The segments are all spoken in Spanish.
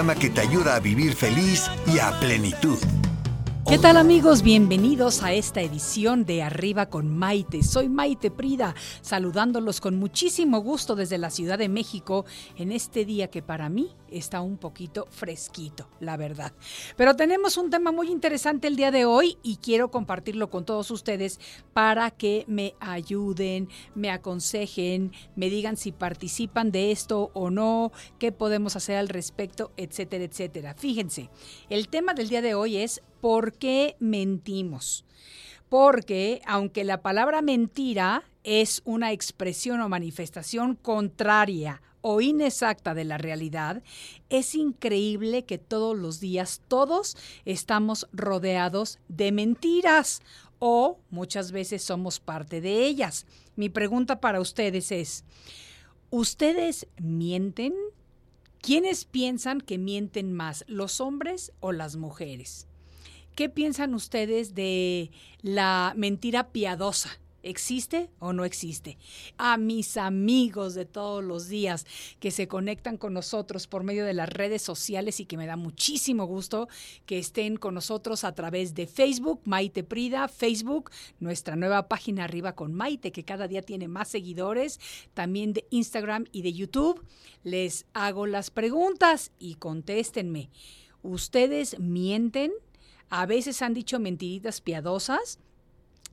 Que te ayuda a vivir feliz y a plenitud. ¿Qué tal amigos? Bienvenidos a esta edición de Arriba con Maite. Soy Maite Prida, saludándolos con muchísimo gusto desde la Ciudad de México en este día que para mí está un poquito fresquito, la verdad. Pero tenemos un tema muy interesante el día de hoy y quiero compartirlo con todos ustedes para que me ayuden, me aconsejen, me digan si participan de esto o no, qué podemos hacer al respecto, etcétera, etcétera. Fíjense, el tema del día de hoy es ¿por qué mentimos? Porque aunque la palabra mentira es una expresión o manifestación contraria o inexacta de la realidad, es increíble que todos los días todos estamos rodeados de mentiras o muchas veces somos parte de ellas. Mi pregunta para ustedes es, ¿ustedes mienten? ¿Quiénes piensan que mienten más, los hombres o las mujeres? ¿Qué piensan ustedes de la mentira piadosa? ¿Existe o no existe? A mis amigos de todos los días que se conectan con nosotros por medio de las redes sociales y que me da muchísimo gusto que estén con nosotros a través de Facebook, Maite Prida, Facebook, nuestra nueva página arriba con Maite, que cada día tiene más seguidores, también de Instagram y de YouTube. Les hago las preguntas y contéstenme. ¿Ustedes mienten? A veces han dicho mentiritas piadosas.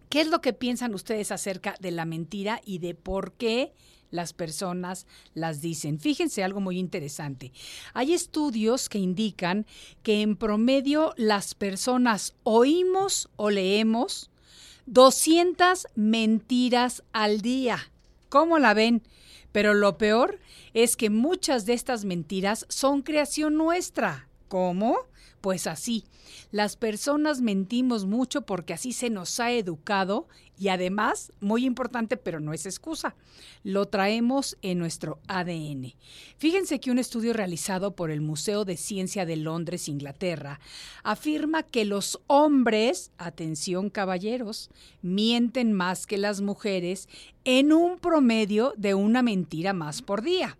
¿Qué es lo que piensan ustedes acerca de la mentira y de por qué las personas las dicen? Fíjense algo muy interesante. Hay estudios que indican que en promedio las personas oímos o leemos 200 mentiras al día. ¿Cómo la ven? Pero lo peor es que muchas de estas mentiras son creación nuestra. ¿Cómo? Pues así. Las personas mentimos mucho porque así se nos ha educado y además, muy importante, pero no es excusa, lo traemos en nuestro ADN. Fíjense que un estudio realizado por el Museo de Ciencia de Londres, Inglaterra, afirma que los hombres, atención caballeros, mienten más que las mujeres en un promedio de una mentira más por día.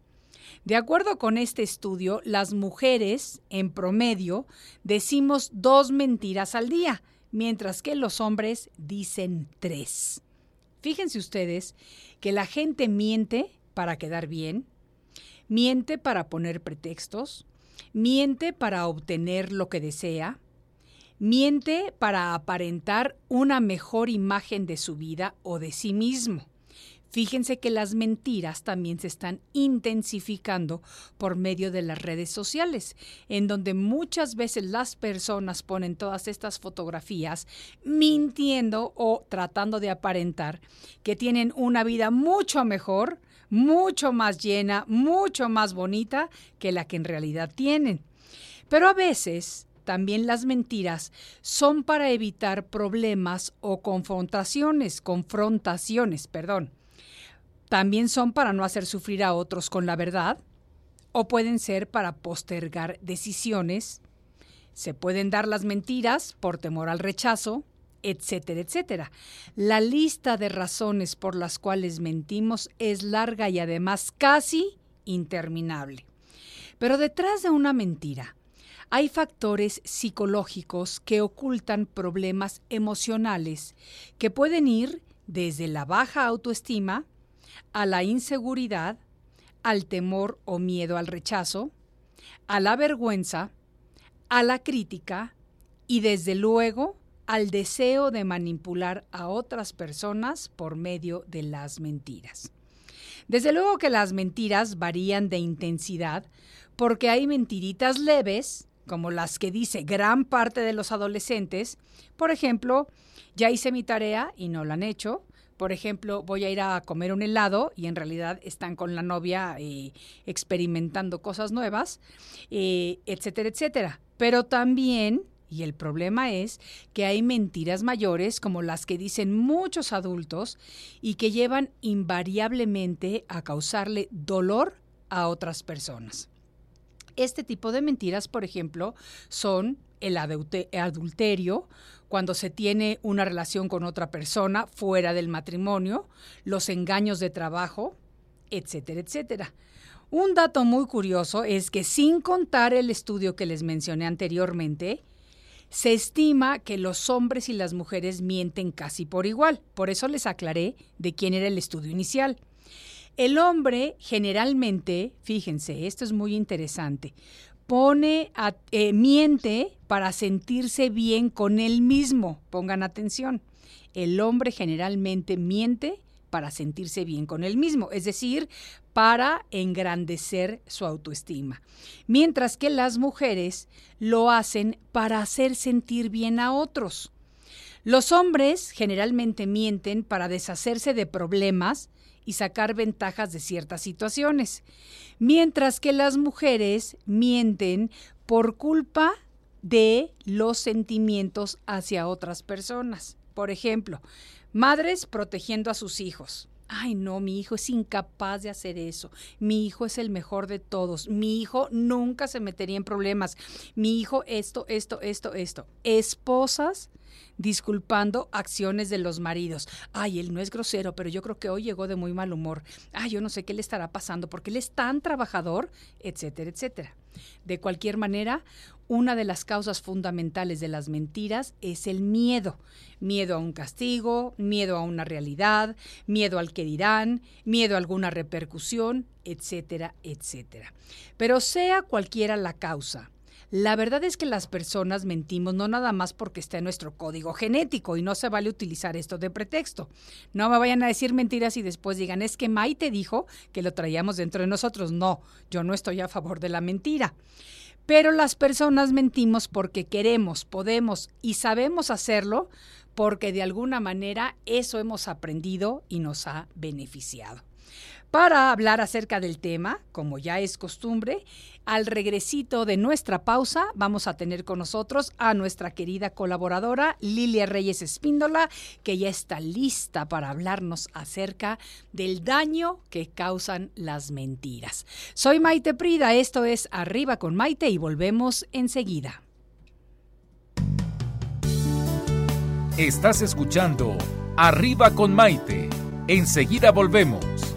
De acuerdo con este estudio, las mujeres, en promedio, decimos dos mentiras al día, mientras que los hombres dicen tres. Fíjense ustedes que la gente miente para quedar bien, miente para poner pretextos, miente para obtener lo que desea, miente para aparentar una mejor imagen de su vida o de sí mismo. Fíjense que las mentiras también se están intensificando por medio de las redes sociales, en donde muchas veces las personas ponen todas estas fotografías mintiendo o tratando de aparentar que tienen una vida mucho mejor, mucho más llena, mucho más bonita que la que en realidad tienen. Pero a veces también las mentiras son para evitar problemas o confrontaciones, confrontaciones, perdón también son para no hacer sufrir a otros con la verdad o pueden ser para postergar decisiones. Se pueden dar las mentiras por temor al rechazo, etcétera, etcétera. La lista de razones por las cuales mentimos es larga y además casi interminable. Pero detrás de una mentira hay factores psicológicos que ocultan problemas emocionales que pueden ir desde la baja autoestima, a la inseguridad, al temor o miedo al rechazo, a la vergüenza, a la crítica y desde luego al deseo de manipular a otras personas por medio de las mentiras. Desde luego que las mentiras varían de intensidad porque hay mentiritas leves, como las que dice gran parte de los adolescentes, por ejemplo, ya hice mi tarea y no la han hecho, Por ejemplo, voy a ir a comer un helado y en realidad están con la novia eh, experimentando cosas nuevas, eh, etcétera, etcétera. Pero también, y el problema es que hay mentiras mayores como las que dicen muchos adultos y que llevan invariablemente a causarle dolor a otras personas. Este tipo de mentiras, por ejemplo, son el adulterio, cuando se tiene una relación con otra persona fuera del matrimonio, los engaños de trabajo, etcétera, etcétera. Un dato muy curioso es que sin contar el estudio que les mencioné anteriormente, se estima que los hombres y las mujeres mienten casi por igual. Por eso les aclaré de quién era el estudio inicial. El hombre generalmente, fíjense, esto es muy interesante, pone, a, eh, miente para sentirse bien con él mismo. Pongan atención. El hombre generalmente miente para sentirse bien con él mismo, es decir, para engrandecer su autoestima. Mientras que las mujeres lo hacen para hacer sentir bien a otros. Los hombres generalmente mienten para deshacerse de problemas y sacar ventajas de ciertas situaciones, mientras que las mujeres mienten por culpa de los sentimientos hacia otras personas. Por ejemplo, madres protegiendo a sus hijos. Ay, no, mi hijo es incapaz de hacer eso. Mi hijo es el mejor de todos. Mi hijo nunca se metería en problemas. Mi hijo esto, esto, esto, esto. Esposas disculpando acciones de los maridos. Ay, él no es grosero, pero yo creo que hoy llegó de muy mal humor. Ay, yo no sé qué le estará pasando porque él es tan trabajador, etcétera, etcétera. De cualquier manera, una de las causas fundamentales de las mentiras es el miedo. Miedo a un castigo, miedo a una realidad, miedo al que dirán, miedo a alguna repercusión, etcétera, etcétera. Pero sea cualquiera la causa, la verdad es que las personas mentimos no nada más porque está en nuestro código genético y no se vale utilizar esto de pretexto. No me vayan a decir mentiras y después digan, es que Maite dijo que lo traíamos dentro de nosotros. No, yo no estoy a favor de la mentira. Pero las personas mentimos porque queremos, podemos y sabemos hacerlo porque de alguna manera eso hemos aprendido y nos ha beneficiado. Para hablar acerca del tema, como ya es costumbre, al regresito de nuestra pausa vamos a tener con nosotros a nuestra querida colaboradora Lilia Reyes Espíndola, que ya está lista para hablarnos acerca del daño que causan las mentiras. Soy Maite Prida, esto es Arriba con Maite y volvemos enseguida. Estás escuchando Arriba con Maite. Enseguida volvemos.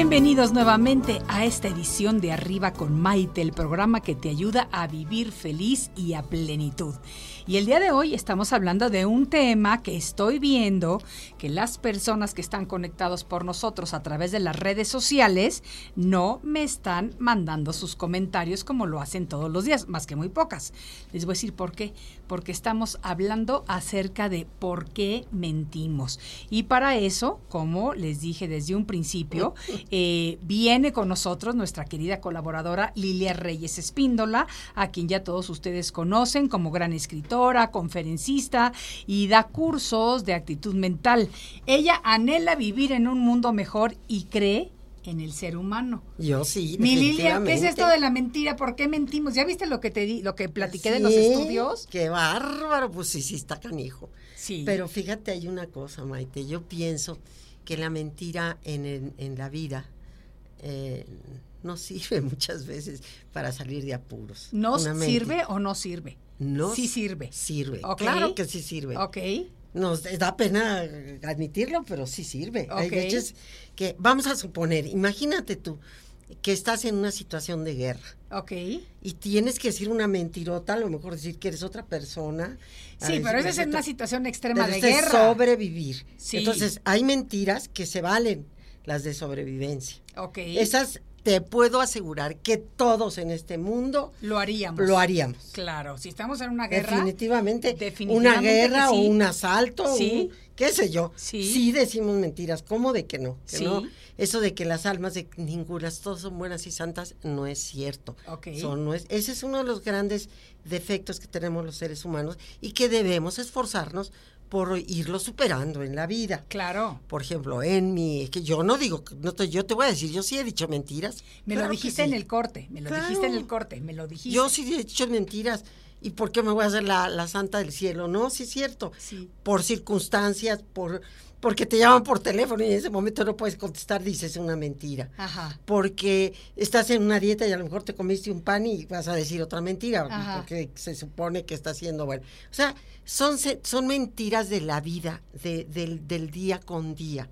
Bienvenidos nuevamente a esta edición de Arriba con Maite, el programa que te ayuda a vivir feliz y a plenitud. Y el día de hoy estamos hablando de un tema que estoy viendo que las personas que están conectados por nosotros a través de las redes sociales no me están mandando sus comentarios como lo hacen todos los días, más que muy pocas. Les voy a decir por qué. Porque estamos hablando acerca de por qué mentimos. Y para eso, como les dije desde un principio, eh, viene con nosotros nuestra querida colaboradora Lilia Reyes Espíndola, a quien ya todos ustedes conocen como gran escritora, conferencista y da cursos de actitud mental. Ella anhela vivir en un mundo mejor y cree en el ser humano. Yo sí. Mi Lilia, ¿qué es esto de la mentira? ¿Por qué mentimos? ¿Ya viste lo que te di, lo que platiqué de los estudios? Qué bárbaro, pues sí, sí está canijo. Sí. Pero fíjate, hay una cosa, Maite. Yo pienso que la mentira en, la vida eh, no sirve muchas veces para salir de apuros. ¿No sirve o no sirve? No Sí sirve. Sirve. Ok. Claro que sí sirve. Ok. Nos da pena admitirlo, pero sí sirve. Hay Ok. veces que, vamos a suponer, imagínate tú que estás en una situación de guerra Ok. y tienes que decir una mentirota, a lo mejor decir que eres otra persona. Sí, pero esa es en una situación extrema pero de es guerra. sobrevivir. Sí. Entonces, hay mentiras que se valen, las de sobrevivencia. Ok. Esas te puedo asegurar que todos en este mundo Lo haríamos. lo haríamos. Claro, si estamos en una guerra. Definitivamente, definitivamente una guerra o un asalto, Sí. un- qué sé yo. Sí. decimos mentiras, ¿cómo de que no? Que Sí. no? Eso de que las almas de ningunas todas son buenas y santas no es cierto. Ok. Son, no es, ese es uno de los grandes defectos que tenemos los seres humanos y que debemos esforzarnos por irlo superando en la vida. Claro. Por ejemplo, en mi, que yo no digo, no te- yo te voy a decir, yo sí he dicho mentiras. Me Claro lo dijiste sí. en el corte. Me lo Claro. dijiste en el corte. Me lo dijiste. Yo sí he dicho mentiras. ¿Y por qué me voy a hacer la, la santa del cielo? No, sí es cierto. Sí. Por circunstancias, por porque te llaman por teléfono y en ese momento no puedes contestar, dices una mentira. Ajá. Porque estás en una dieta y a lo mejor te comiste un pan y vas a decir otra mentira, Ajá. porque se supone que está haciendo bueno. O sea, son, son mentiras de la vida, de- del, del día con día.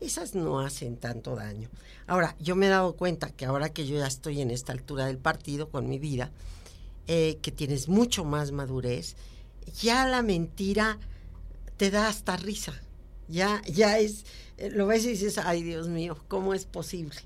Esas no hacen tanto daño. Ahora, yo me he dado cuenta que ahora que yo ya estoy en esta altura del partido con mi vida, eh, que tienes mucho más madurez, ya la mentira te da hasta risa. Ya, ya es, eh, lo ves y dices, ay Dios mío, ¿cómo es posible?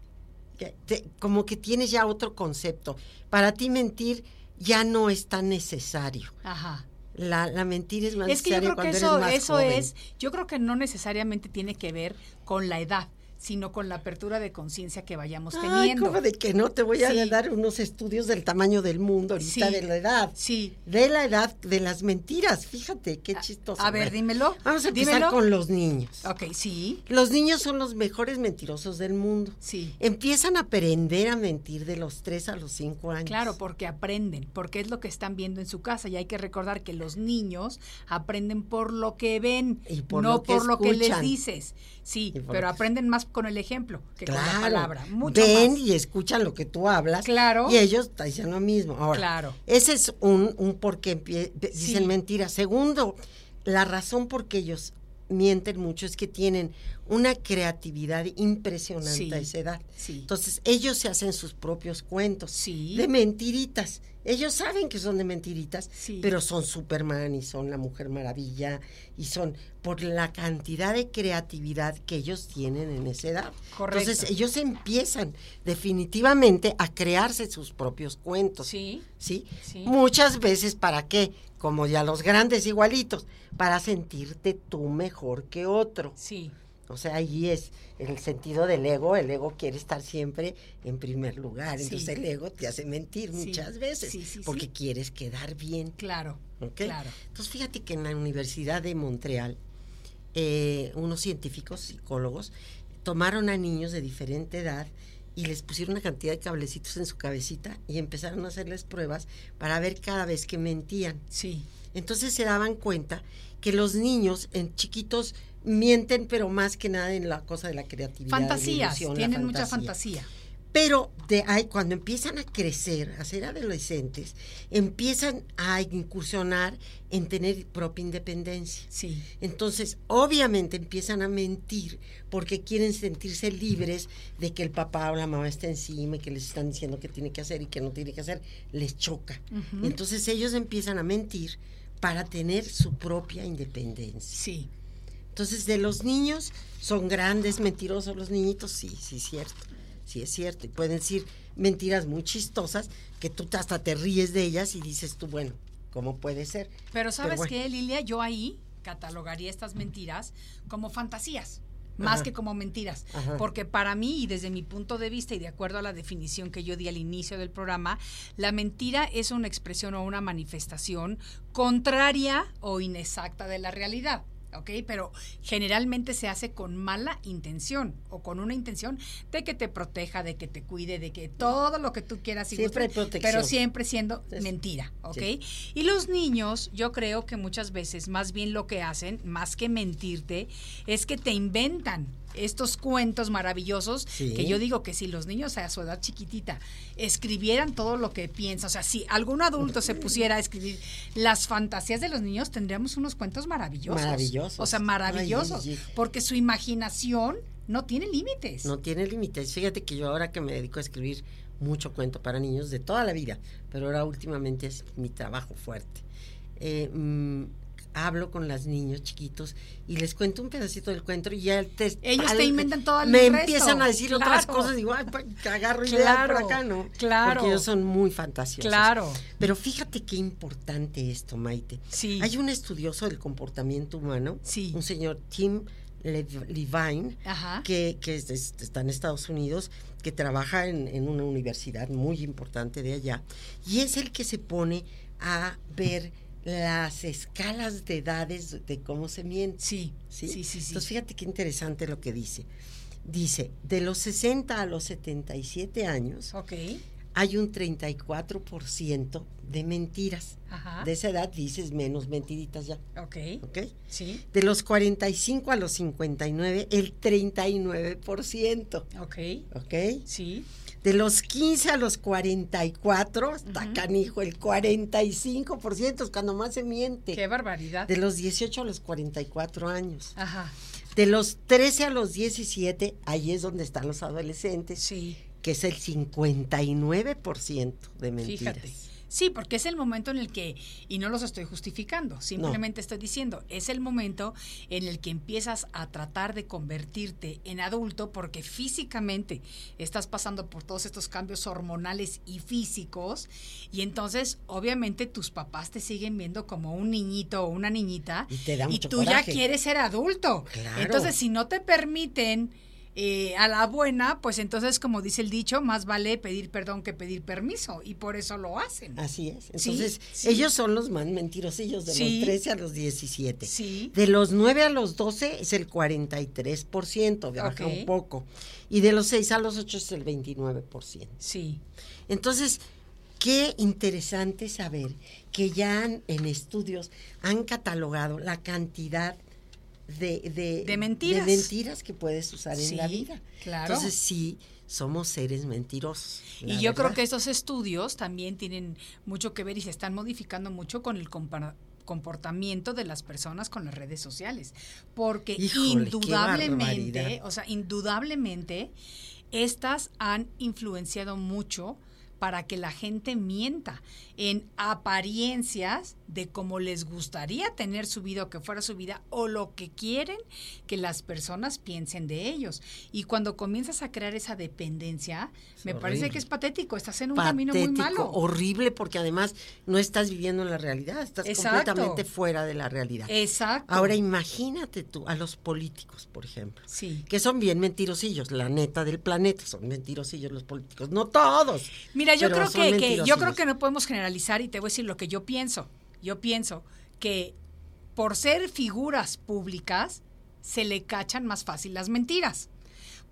Que te- como que tienes ya otro concepto. Para ti mentir ya no es tan necesario. Ajá. La, la mentira es más Es que yo creo que cuando eso, eres más eso joven. es, yo creo que no necesariamente tiene que ver con la edad, sino con la apertura de conciencia que vayamos Ay, teniendo. ¿cómo de que no? Te voy a Sí. dar unos estudios del tamaño del mundo ahorita, Sí. de la edad. Sí. De la edad de las mentiras. Fíjate, qué chistoso. a ver, Bueno, dímelo, Vamos a empezar dímelo. con los niños. Ok, sí, Los niños son los mejores mentirosos del mundo. sí. Empiezan a aprender a mentir de los 3 a los 5 años. Claro, porque aprenden, porque es lo que están viendo en su casa y hay que recordar que los niños aprenden por lo que ven, Y por no lo que por lo que les escuchan. dices. Sí, pero aprenden más con el ejemplo que con la Claro. palabra. Mucho Ven más. y escuchan lo que tú hablas. Claro. Y ellos te dicen lo mismo. Ahora, Claro. ese es un, un por qué dicen Sí. mentiras. Segundo, la razón por qué ellos mienten mucho es que tienen una creatividad impresionante Sí. a esa edad. Sí. Entonces, ellos se hacen sus propios cuentos Sí. de mentiritas. Ellos saben que son de mentiritas, Sí. pero son Superman y son la Mujer Maravilla y son por la cantidad de creatividad que ellos tienen en esa edad. Correcto. Entonces, ellos empiezan definitivamente a crearse sus propios cuentos. Sí. ¿sí? Sí. Muchas veces, ¿para qué? Como ya los grandes igualitos, para sentirte tú mejor que otro. Sí. O sea, ahí es el sentido del ego. El ego quiere estar siempre en primer lugar. Sí. Entonces el ego te hace mentir Sí. muchas veces Sí, porque quieres quedar bien. Claro. Claro. Entonces fíjate que en la Universidad de Montreal, eh, unos científicos, psicólogos, tomaron a niños de diferente edad y les pusieron una cantidad de cablecitos en su cabecita y empezaron a hacerles pruebas para ver cada vez que mentían. Sí. Entonces se daban cuenta que los niños en chiquitos mienten, pero más que nada en la cosa de la creatividad. la Fantasías, la tienen mucha fantasía. Pero de ahí, cuando empiezan a crecer, a ser adolescentes, empiezan a incursionar en tener propia independencia. Sí. Entonces, obviamente empiezan a mentir porque quieren sentirse libres de que el papá o la mamá esté encima y que les están diciendo qué tiene que hacer y qué no tiene que hacer, les choca. Entonces ellos empiezan a mentir para tener su propia independencia. Sí. Entonces, de los niños, son grandes mentirosos los niñitos, sí, sí, es cierto, sí es cierto. Y pueden decir mentiras muy chistosas que tú hasta te ríes de ellas y dices tú, bueno, ¿cómo puede ser? Pero ¿sabes bueno. qué, Lilia? Yo ahí catalogaría estas mentiras como fantasías. Más Ajá. que como mentiras. Ajá. Porque para mí, y desde mi punto de vista, y de acuerdo a la definición que yo di al inicio del programa, la mentira es una expresión o una manifestación contraria o inexacta de la realidad. ¿Ok? Pero generalmente se hace con mala intención o con una intención de que te proteja, de que te cuide, de que todo lo que tú quieras y Siempre hay protección. pero siempre siendo mentira, ¿ok? sí. Y los niños, yo creo que muchas veces más bien lo que hacen, más que mentirte, es que te inventan estos cuentos maravillosos Sí. que yo digo que si los niños a su edad chiquitita escribieran todo lo que piensan, o sea, si algún adulto se pusiera a escribir las fantasías de los niños, tendríamos unos cuentos maravillosos. Maravillosos. O sea, maravillosos. Ay. Porque su imaginación no tiene límites. No tiene límites. Fíjate que yo ahora que me dedico a escribir mucho cuento para niños de toda la vida, pero ahora últimamente es mi trabajo fuerte. Eh, mm, hablo con los niños chiquitos y les cuento un pedacito del cuento y ya te, Ellos te inventan todo el Me resto. empiezan a decir otras cosas, digo, ay, que agarro Claro, por acá, ¿no? claro. Porque ellos son muy fantasiosos. Claro. Pero fíjate qué importante esto, Maite. Sí. Hay un estudioso del comportamiento humano, Sí. un señor Tim Lev- Levine, Ajá. que, que es- es- está en Estados Unidos, que trabaja en, en una universidad muy importante de allá, y es el que se pone a ver las escalas de edades de cómo se miente. Sí, ¿sí? sí, sí, sí. Entonces fíjate qué interesante lo que dice. Dice, de los 60 a los 77 años hay un 34% de mentiras. Ajá. De esa edad dices menos mentiritas ya, Ok. ¿ok? Sí. De los 45 a los 59, el 39%. Ok. ¿Ok? Sí. De los 15 a los 44, está canijo, el 45% es cuando más se miente. Qué barbaridad. De los 18 a los 44 años. Ajá. De los 13 a los 17, ahí es donde están los adolescentes, Sí. que es el 59% de mentiras. Fíjate. Sí, porque es el momento en el que, y no los estoy justificando, simplemente estoy diciendo, es el momento en el que empiezas a tratar de convertirte en adulto porque físicamente estás pasando por todos estos cambios hormonales y físicos y entonces obviamente tus papás te siguen viendo como un niñito o una niñita Y te da mucho tú coraje. ya quieres ser adulto. Claro. Entonces, si no te permiten eh, a la buena, pues entonces, como dice el dicho, más vale pedir perdón que pedir permiso. Y por eso lo hacen. Así es. Entonces, sí. ellos son los más mentirosillos de Sí. los 13 a los 17. Sí. De los 9 a los 12 es el 43%, baja Ok. un poco. Y de los 6 a los 8 es el 29%. Sí. Entonces, qué interesante saber que ya han- en estudios han catalogado la cantidad de, de, De mentiras. de mentiras que puedes usar en la vida. claro. Entonces, sí, somos seres mentirosos. Y yo creo que estos estudios también tienen mucho que ver y se están modificando mucho con el comportamiento de las personas con las redes sociales. Porque Híjole, indudablemente, o sea, indudablemente, estas han influenciado mucho para que la gente mienta en apariencias de cómo les gustaría tener su vida o que fuera su vida o lo que quieren que las personas piensen de ellos. Y cuando comienzas a crear esa dependencia, Es me parece que es patético, estás en un camino muy malo. horrible, porque además no estás viviendo en la realidad, estás Exacto. completamente fuera de la realidad. Exacto. Ahora imagínate tú a los políticos, por ejemplo, Sí. que son bien mentirosillos, la neta del planeta, son mentirosillos los políticos, no todos. Mira, yo creo que, que- yo creo que no podemos generalizar y te voy a decir lo que yo pienso. Yo pienso que por ser figuras públicas se le cachan más fácil las mentiras.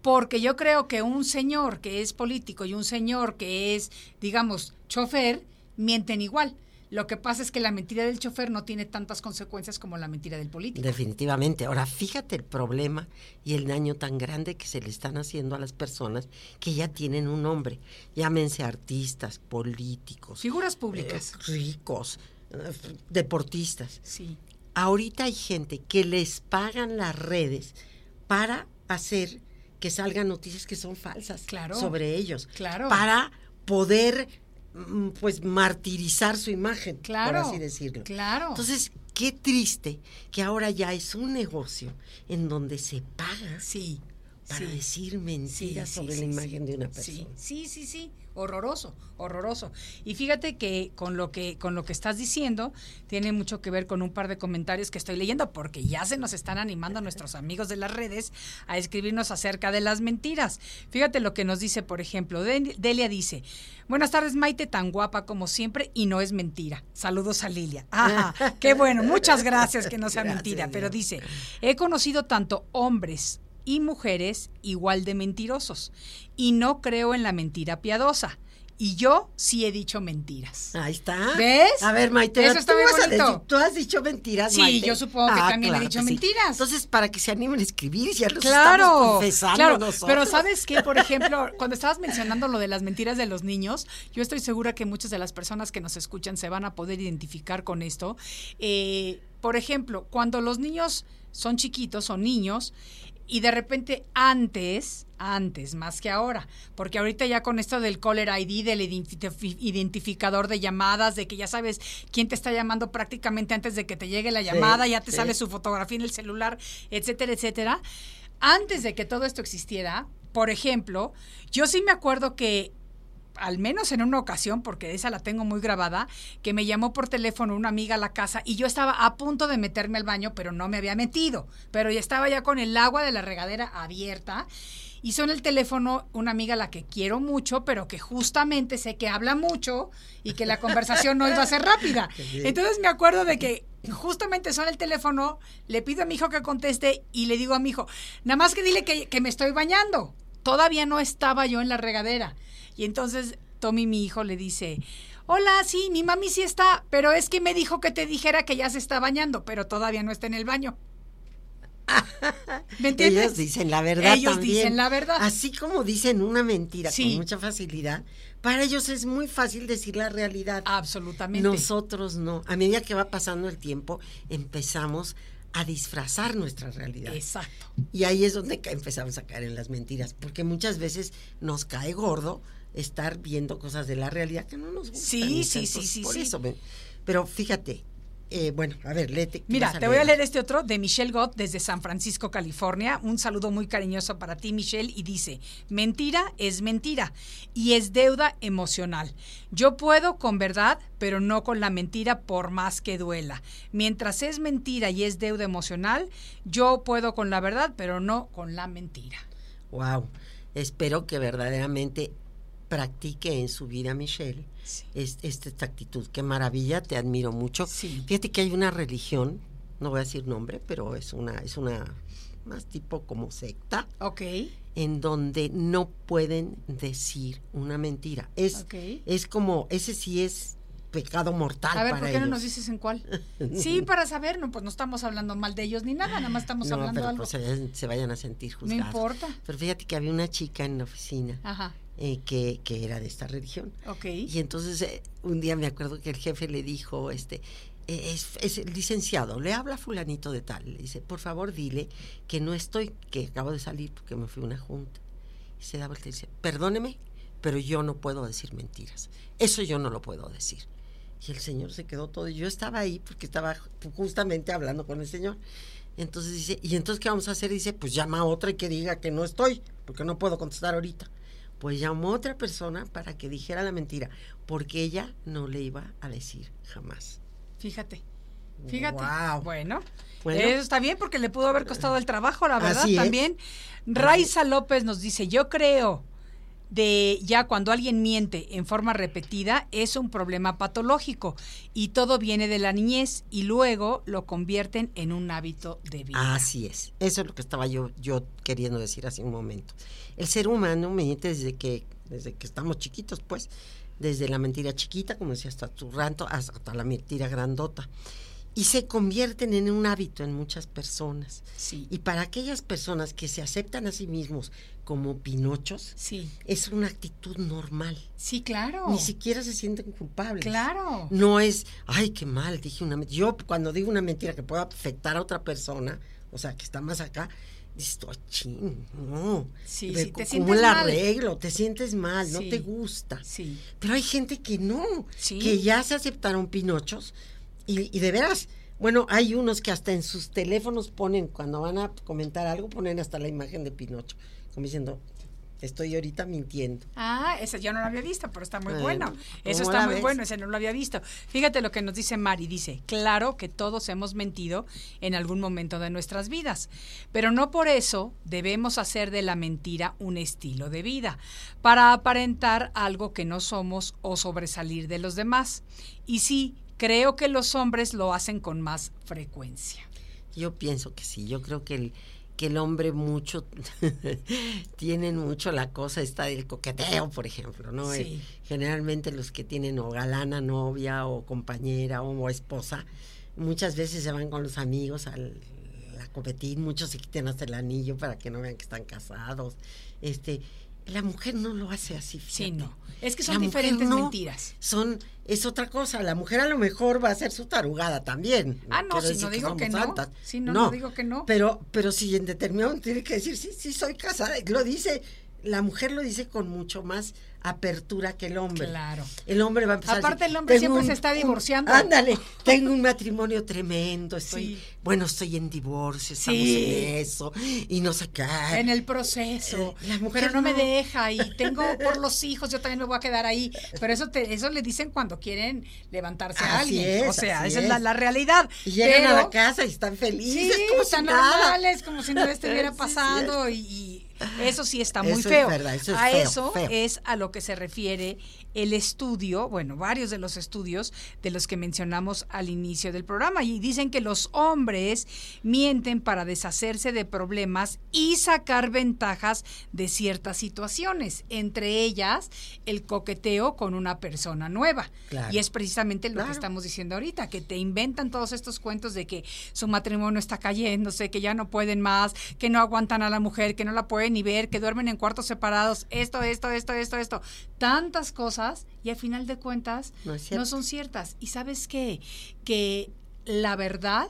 Porque yo creo que un señor que es político y un señor que es, digamos, chofer, mienten igual. Lo que pasa es que la mentira del chofer no tiene tantas consecuencias como la mentira del político. Definitivamente. Ahora, fíjate el problema y el daño tan grande que se le están haciendo a las personas que ya tienen un nombre. Llámense artistas, políticos, Figuras públicas. eh, ricos, deportistas. Sí. Ahorita hay gente que les pagan las redes para hacer que salgan noticias que son falsas Claro. sobre ellos. Claro. Para poder, mm, pues, martirizar su imagen, Claro. por así decirlo. Claro. Entonces, qué triste que ahora ya es un negocio en donde se paga sí. Para sí. decir mentiras Sí, sobre sí, la imagen de una persona. Sí, sí, sí, horroroso, horroroso. Y fíjate que con lo que con lo que estás diciendo tiene mucho que ver con un par de comentarios que estoy leyendo porque ya se nos están animando nuestros amigos de las redes a escribirnos acerca de las mentiras. Fíjate lo que nos dice, por ejemplo, De- Delia dice, "Buenas tardes, Maite, tan guapa como siempre y no es mentira. Saludos a Lilia." Qué bueno, muchas gracias que no sea Gracias, mentira, pero dice, "He conocido tanto hombres y mujeres igual de mentirosos. Y no creo en la mentira piadosa. Y yo sí he dicho mentiras. Ahí está. ¿Ves? A ver, Maite, Eso tú está muy bonito. decir- tú has dicho mentiras, Sí, Maite? yo supongo que también he dicho sí. mentiras. Entonces, para que se animen a escribir, ya los estamos Claro, confesando claro. nosotros. Pero sabes que, por ejemplo, cuando estabas mencionando lo de las mentiras de los niños, yo estoy segura que muchas de las personas que nos escuchan se van a poder identificar con esto. Eh, por ejemplo, cuando los niños son chiquitos, son niños, y de repente antes, antes más que ahora, porque ahorita ya con esto del caller ID, del identifi- identificador de llamadas, de que ya sabes quién te está llamando prácticamente antes de que te llegue la llamada, ya te sí. sale su fotografía en el celular, etcétera, etcétera. Antes de que todo esto existiera, por ejemplo, yo sí me acuerdo que al menos en una ocasión, porque esa la tengo muy grabada, que me llamó por teléfono una amiga a la casa y yo estaba a punto de meterme al baño, pero no me había metido. Pero ya estaba ya con el agua de la regadera abierta. Y son el teléfono una amiga a la que quiero mucho, pero que justamente sé que habla mucho y que la conversación no iba a ser rápida. Entonces me acuerdo de que justamente son el teléfono, le pido a mi hijo que conteste y le digo a mi hijo, nada más que dile que, que me estoy bañando. Todavía no estaba yo en la regadera. Y entonces Tommy, mi hijo, le dice, hola, sí, mi mami sí está, pero es que me dijo que te dijera que ya se está bañando, pero todavía no está en el baño. ¿Me entiendes? Ellos dicen la verdad Ellos también. dicen la verdad. Así como dicen una mentira Sí. con mucha facilidad, para ellos es muy fácil decir la realidad. Absolutamente. Nosotros no. A medida que va pasando el tiempo, empezamos a disfrazar nuestra realidad. Exacto. Y ahí es donde empezamos a caer en las mentiras, porque muchas veces nos cae gordo estar viendo cosas de la realidad que no nos gustan. Sí, sí, sí, sí, Por sí. eso, me- pero fíjate, eh, bueno, a ver, léete. ¿qué Mira, te voy a leer este otro de Michelle Gott desde San Francisco, California. Un saludo muy cariñoso para ti, Michelle. Y dice, mentira es mentira y es deuda emocional. Yo puedo con verdad, pero no con la mentira por más que duela. Mientras es mentira y es deuda emocional, yo puedo con la verdad, pero no con la mentira. Wow. Espero que verdaderamente practique en su vida, Michelle, Sí. es- esta, esta actitud. Qué maravilla, te admiro mucho. Sí. Fíjate que hay una religión, no voy a decir nombre, pero es una, es una más tipo como secta, Ok. en donde no pueden decir una mentira. Es, Ok. es como, ese sí es pecado mortal A ver, para ¿por qué no ellos. nos dices en cuál? Sí, para saber, no, pues no estamos hablando mal de ellos ni nada, nada más estamos no, hablando pero algo. pues se, se vayan a sentir No juzgados. importa. Pero fíjate que había una chica en la oficina Ajá. Eh, que, que era de esta religión. Ok. Y entonces eh, un día me acuerdo que el jefe le dijo, este, eh, es, es el licenciado, le habla fulanito de tal, le dice, por favor dile que no estoy, que acabo de salir porque me fui a una junta. Y se da vuelta y dice, perdóneme, pero yo no puedo decir mentiras. Eso yo no lo puedo decir. Y el señor se quedó todo, y yo estaba ahí porque estaba justamente hablando con el señor. Entonces dice, ¿y entonces qué vamos a hacer? Dice, pues llama a otra y que diga que no estoy, porque no puedo contestar ahorita. Pues llamó a otra persona para que dijera la mentira, porque ella no le iba a decir jamás. Fíjate. Fíjate. Guau. Bueno, Bueno. eso está bien porque le pudo haber costado el trabajo, la verdad, también. Raiza López nos dice, yo creo de ya cuando alguien miente en forma repetida es un problema patológico y todo viene de la niñez y luego lo convierten en un hábito de vida. Así es. Eso es lo que estaba yo, yo queriendo decir hace un momento. El ser humano miente desde que, desde que estamos chiquitos, pues, desde la mentira chiquita, como decía, hasta tu ranto, hasta la mentira grandota. Y se convierten en un hábito en muchas personas. Sí. Y para aquellas personas que se aceptan a sí mismos como pinochos, Sí. es una actitud normal. Sí, claro. Ni siquiera se sienten culpables. Claro. No es, ay, qué mal, dije una mentira. Yo cuando digo una mentira que pueda afectar a otra persona, o sea, que está más acá, dices, "Ay, chin, no. Sí, sí, te ¿Cómo mal. arreglo? Te sientes mal, no te gusta. Sí. Pero hay gente que no, Sí. que ya se aceptaron pinochos y, y de veras, bueno, hay unos que hasta en sus teléfonos ponen, cuando van a comentar algo, ponen hasta la imagen de Pinocho, como diciendo, estoy ahorita mintiendo. Ah, ese yo no lo había visto, pero está muy Bueno, bueno. Eso ¿cómo está muy ves? bueno, ese no lo había visto. Fíjate lo que nos dice Mari, dice, claro que todos hemos mentido en algún momento de nuestras vidas, pero no por eso debemos hacer de la mentira un estilo de vida, para aparentar algo que no somos o sobresalir de los demás. Y sí, creo que los hombres lo hacen con más frecuencia. Yo pienso que sí, yo creo que, el, que el hombre mucho, tienen mucho la cosa esta del coqueteo, por ejemplo, ¿no? Sí. Eh, generalmente los que tienen o galana, novia o compañera o, esposa, muchas veces se van con los amigos al a competir, muchos se quitan hasta el anillo para que no vean que están casados. Este, la mujer no lo hace así. Sí, fíjate. no. Es que son La diferentes no. mentiras. Son, es otra cosa. La mujer a lo mejor va a hacer su tarugada también. Ah, no, si no digo que no. santas. Sí, no, no digo que no. Pero, pero si en determinado tiene que decir, sí, sí, soy casada. Lo dice, la mujer lo dice con mucho más apertura que el hombre. Claro. El hombre va a empezar a Aparte, decir, el hombre "Tengo siempre se está divorciando". ándale, tengo un matrimonio tremendo, estoy, Sí. bueno, estoy en divorcio, estamos Sí. en eso, y no sé qué. En el proceso. Eh, la mujer pero no, me deja y tengo por los hijos, yo también me voy a quedar ahí. Pero eso te, eso le dicen cuando quieren levantarse a alguien. o es, sea, así esa es, la, realidad. Y llegan a la casa y están felices, Sí, como si nada. normales, como si no estuviera pasando y, y eso sí está muy Eso es feo. verdad, eso es a feo, eso feo. es a lo que se refiere el estudio, bueno, varios de los estudios de los que mencionamos al inicio del programa y dicen que los hombres mienten para deshacerse de problemas y sacar ventajas de ciertas situaciones, entre ellas el coqueteo con una persona nueva. Claro. Y es precisamente lo Claro. que estamos diciendo ahorita, que te inventan todos estos cuentos de que su matrimonio está cayéndose, que ya no pueden más, que no aguantan a la mujer, que no la pueden ni ver, que duermen en cuartos separados, esto, esto, esto, esto, esto, tantas cosas y al final de cuentas No son ciertas. ¿Y sabes qué? Que la verdad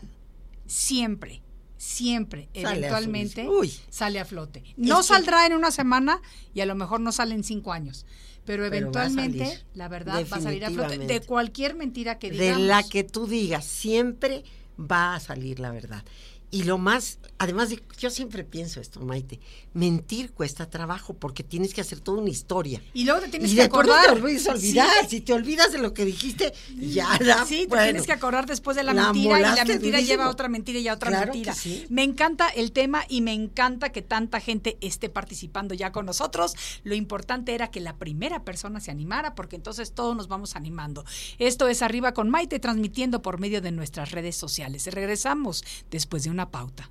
siempre, siempre, Sale eventualmente. Uy. sale a flote. No saldrá en una semana y a lo mejor no sale en cinco años. Pero eventualmente salir. la verdad va a salir a flote de cualquier mentira que de digamos. la que tú digas, siempre va a salir la verdad. Y lo más, además de, yo siempre pienso esto, Maite, mentir cuesta trabajo porque tienes que hacer toda una historia. Y luego te tienes y que después no acordar. te olvidar. Si te olvidas de lo que dijiste, ya da, Sí, te tienes que acordar después de la, la mentira y la mentira durísimo. lleva a otra mentira y a otra Claro mentira. sí. Me encanta el tema y me encanta que tanta gente esté participando ya con nosotros. Lo importante era que la primera persona se animara porque entonces todos nos vamos animando. Esto es Arriba con Maite transmitiendo por medio de nuestras redes sociales. Regresamos después de una pauta.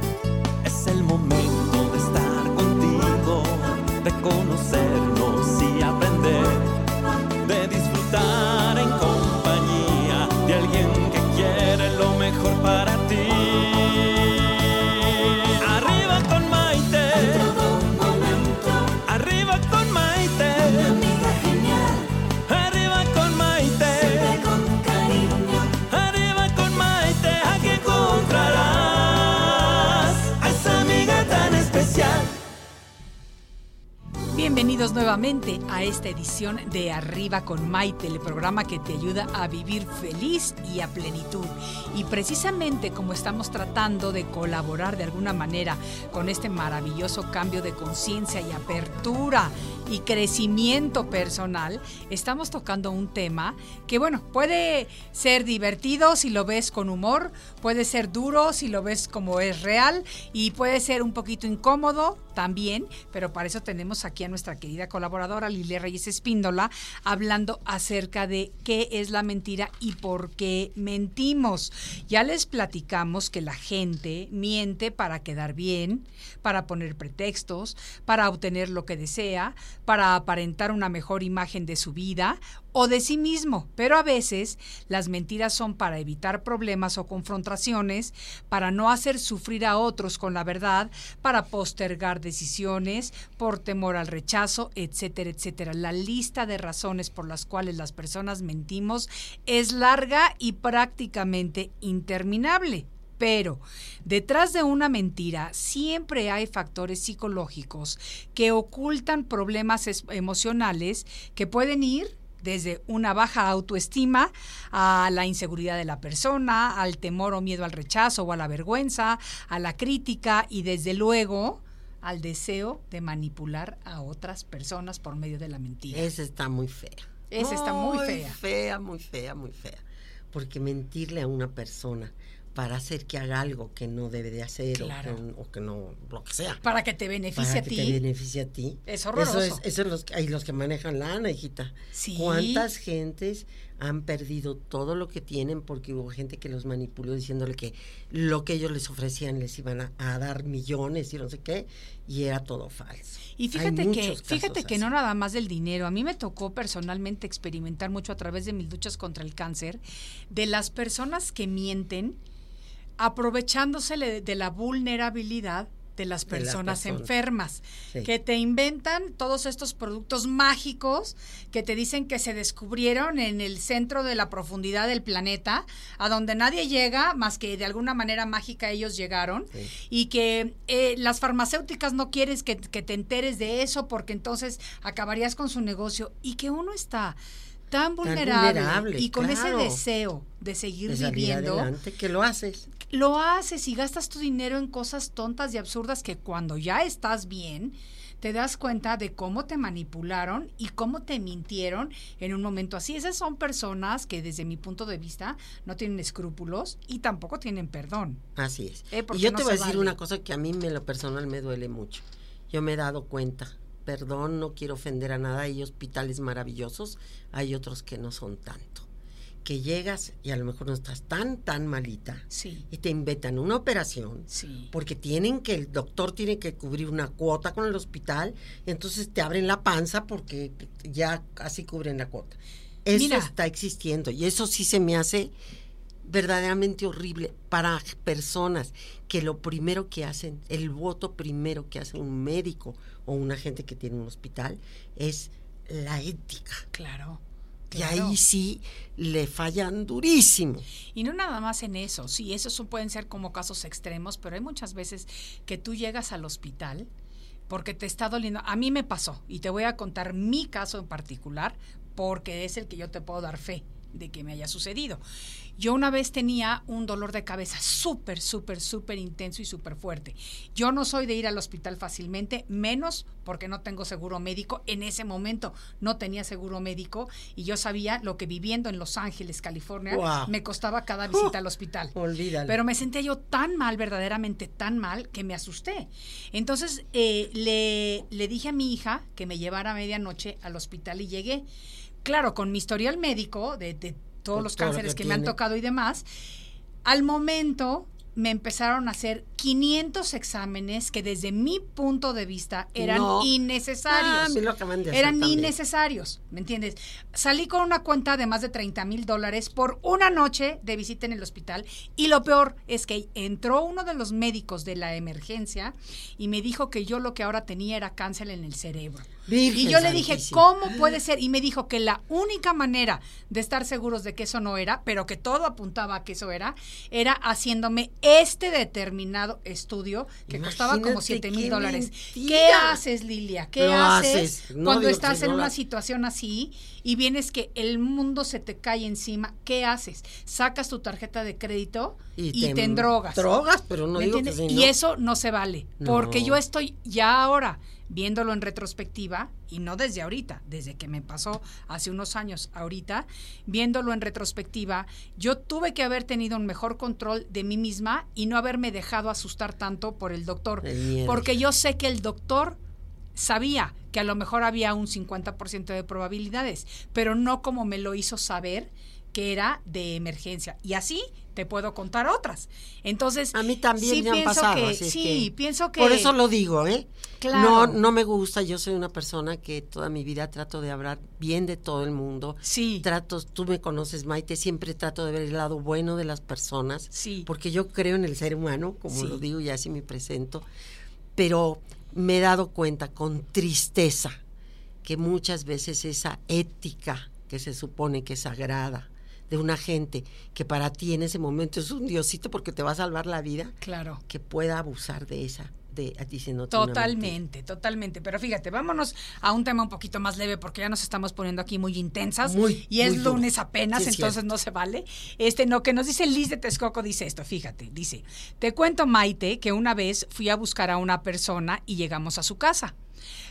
De a esta edición de Arriba con Maite, el programa que te ayuda a vivir feliz y a plenitud. Y precisamente como estamos tratando de colaborar de alguna manera con este maravilloso cambio de conciencia y apertura y crecimiento personal, estamos tocando un tema que, bueno, puede ser divertido si lo ves con humor, puede ser duro si lo ves como es real y puede ser un poquito incómodo también, pero para eso tenemos aquí a nuestra querida colaboradora Lilia Reyes Espíndola hablando acerca de qué es la mentira y por qué mentimos. Ya les platicamos que la gente miente para quedar bien, para poner pretextos, para obtener lo que desea, para aparentar una mejor imagen de su vida o de sí mismo, pero a veces las mentiras son para evitar problemas o confrontaciones, para no hacer sufrir a otros con la verdad, para postergar decisiones, por temor al rechazo, etcétera, etcétera. La lista de razones por las cuales las personas mentimos es larga y prácticamente interminable. Pero detrás de una mentira siempre hay factores psicológicos que ocultan problemas es- emocionales que pueden ir desde una baja autoestima a la inseguridad de la persona, al temor o miedo al rechazo o a la vergüenza, a la crítica y desde luego al deseo de manipular a otras personas por medio de la mentira. Esa está muy fea. Esa está muy fea. fea, muy fea, muy fea. Porque mentirle a una persona para hacer que haga algo que no debe de hacer o Claro. que- o, que, no, lo que sea. Para que te beneficie para a que ti. te beneficie a ti. Es horroroso. Eso es, eso es los, hay los que manejan lana, hijita. Sí. ¿Cuántas gentes han perdido todo lo que tienen porque hubo gente que los manipuló diciéndole que lo que ellos les ofrecían les iban a, a dar millones y no sé qué, y era todo falso. Y Hay fíjate que, fíjate que así. no nada más del dinero. A mí me tocó personalmente experimentar mucho a través de mis luchas contra el cáncer de las personas que mienten aprovechándose de la vulnerabilidad de las De las personas enfermas, Sí. que te inventan todos estos productos mágicos que te dicen que se descubrieron en el centro de la profundidad del planeta, a donde nadie llega, más que de alguna manera mágica ellos llegaron, Sí. y que eh, las farmacéuticas no quieres que, que te enteres de eso porque entonces acabarías con su negocio, y que uno está tan vulnerable, vulnerable, y con claro. ese deseo de seguir de viviendo, adelante, que lo haces. Lo haces y gastas tu dinero en cosas tontas y absurdas que cuando ya estás bien, te das cuenta de cómo te manipularon y cómo te mintieron en un momento así. Esas son personas que desde mi punto de vista no tienen escrúpulos y tampoco tienen perdón. Así es. Eh, y yo no te voy a decir vale. una cosa que a mí, en lo personal, me duele mucho. Yo me he dado cuenta. Perdón, no quiero ofender a nada. Hay hospitales maravillosos, hay otros que no son tanto. Que llegas y a lo mejor no estás tan, tan malita. Sí. Y te inventan una operación. Sí. Porque tienen que, el doctor tiene que cubrir una cuota con el hospital. Entonces te abren la panza porque ya casi cubren la cuota. Eso Mira. está existiendo. Y eso sí se me hace verdaderamente horrible para personas que lo primero que hacen, el voto primero que hace un médico o una gente que tiene un hospital es la ética. Claro. Y ahí sí le fallan durísimo. Y no nada más en eso, sí, esos pueden ser como casos extremos, pero hay muchas veces que tú llegas al hospital porque te está doliendo. A mí me pasó, y te voy a contar mi caso en particular, porque es el que yo te puedo dar fe de que me haya sucedido. Yo una vez tenía un dolor de cabeza súper, súper, súper intenso y súper fuerte. Yo no soy de ir al hospital fácilmente, menos porque no tengo seguro médico. En ese momento no tenía seguro médico y yo sabía lo que viviendo en Los Ángeles, California, me costaba cada visita al hospital. Olvídalo. Pero me sentía yo tan mal, verdaderamente tan mal, que me asusté. Entonces eh, le, le dije a mi hija que me llevara a medianoche al hospital y llegué. Claro, con mi historial médico de, de todos los todo lo cánceres que que, me han tocado y demás, al momento me empezaron a hacer 500 exámenes que desde mi punto de vista eran No. innecesarios. Ah, lo acaban de hacer eran también. innecesarios, ¿me entiendes? Salí con una cuenta de más de 30 mil dólares por una noche de visita en el hospital y lo peor es que entró uno de los médicos de la emergencia y me dijo que yo lo que ahora tenía era cáncer en el cerebro. Virgen y yo le dije. ¿cómo puede ser? Y me dijo que la única manera de estar seguros de que eso no era, pero que todo apuntaba a que eso era, era haciéndome este determinado estudio que costaba como Imagínate 7 mil dólares. ¿Qué haces, Lilia? ¿Qué Lo haces, haces. No cuando digo estás en una situación así y vienes que el mundo se te cae encima? ¿Qué haces? Sacas tu tarjeta de crédito y, te, endrogas. Drogas, pero no ¿Me digo Y eso no se vale, porque No. yo estoy ya ahora viéndolo en retrospectiva, y no desde ahorita, desde que me pasó hace unos años ahorita, viéndolo en retrospectiva, yo tuve que haber tenido un mejor control de mí misma y no haberme dejado asustar tanto por el doctor, porque yo sé que el doctor sabía que a lo mejor había un 50% de probabilidades, pero no como me lo hizo saber que era de emergencia. Y así te puedo contar otras. Entonces, A mí también sí me han pasado. que, así sí, que- pienso que Por eso lo digo, ¿eh? Claro. No, no me gusta. Yo soy una persona que toda mi vida trato de hablar bien de todo el mundo. Sí. Trato, tú me conoces, Maite, siempre trato de ver el lado bueno de las personas. Sí. Porque yo creo en el ser humano, como Sí. lo digo y así me presento. Pero me he dado cuenta con tristeza que muchas veces esa ética que se supone que es sagrada de una gente que para ti en ese momento es un diosito porque te va a salvar la vida, Claro. que pueda abusar de esa de diciendo Totalmente, totalmente. Pero fíjate, vámonos a un tema un poquito más leve porque ya nos estamos poniendo aquí muy intensas Muy, y es muy duro. lunes apenas, Sí, entonces cierto. no se vale. Este, no, que nos dice Liz de Texcoco dice esto, fíjate, dice, te cuento Maite que una vez fui a buscar a una persona y llegamos a su casa.